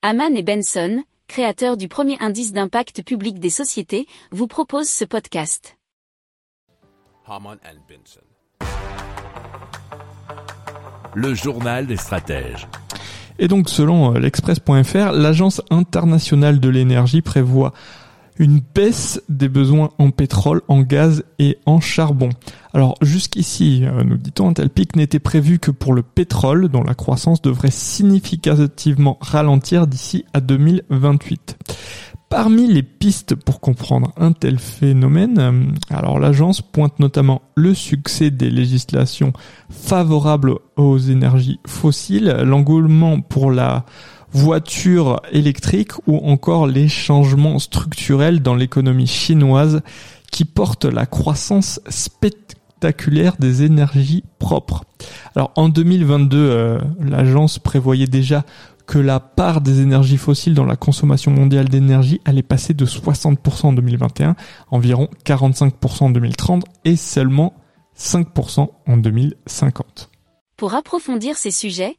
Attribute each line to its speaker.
Speaker 1: Haman et Benson, créateurs du premier indice d'impact public des sociétés, vous proposent ce podcast.
Speaker 2: Haman and Benson.
Speaker 3: Le journal des stratèges.
Speaker 4: Et donc, selon euh, l'Express.fr, l'Agence internationale de l'énergie prévoit une baisse des besoins en pétrole, en gaz et en charbon. Alors jusqu'ici, euh, nous dit-on, un tel pic n'était prévu que pour le pétrole, dont la croissance devrait significativement ralentir d'ici à 2028. Parmi les pistes pour comprendre un tel phénomène, euh, alors l'agence pointe notamment le succès des législations favorables aux énergies fossiles, l'engouement pour la voiture électrique ou encore les changements structurels dans l'économie chinoise qui portent la croissance spectaculaire des énergies propres. Alors en 2022, euh, l'agence prévoyait déjà que la part des énergies fossiles dans la consommation mondiale d'énergie allait passer de 60% en 2021, environ 45% en 2030 et seulement 5% en 2050.
Speaker 1: Pour approfondir ces sujets,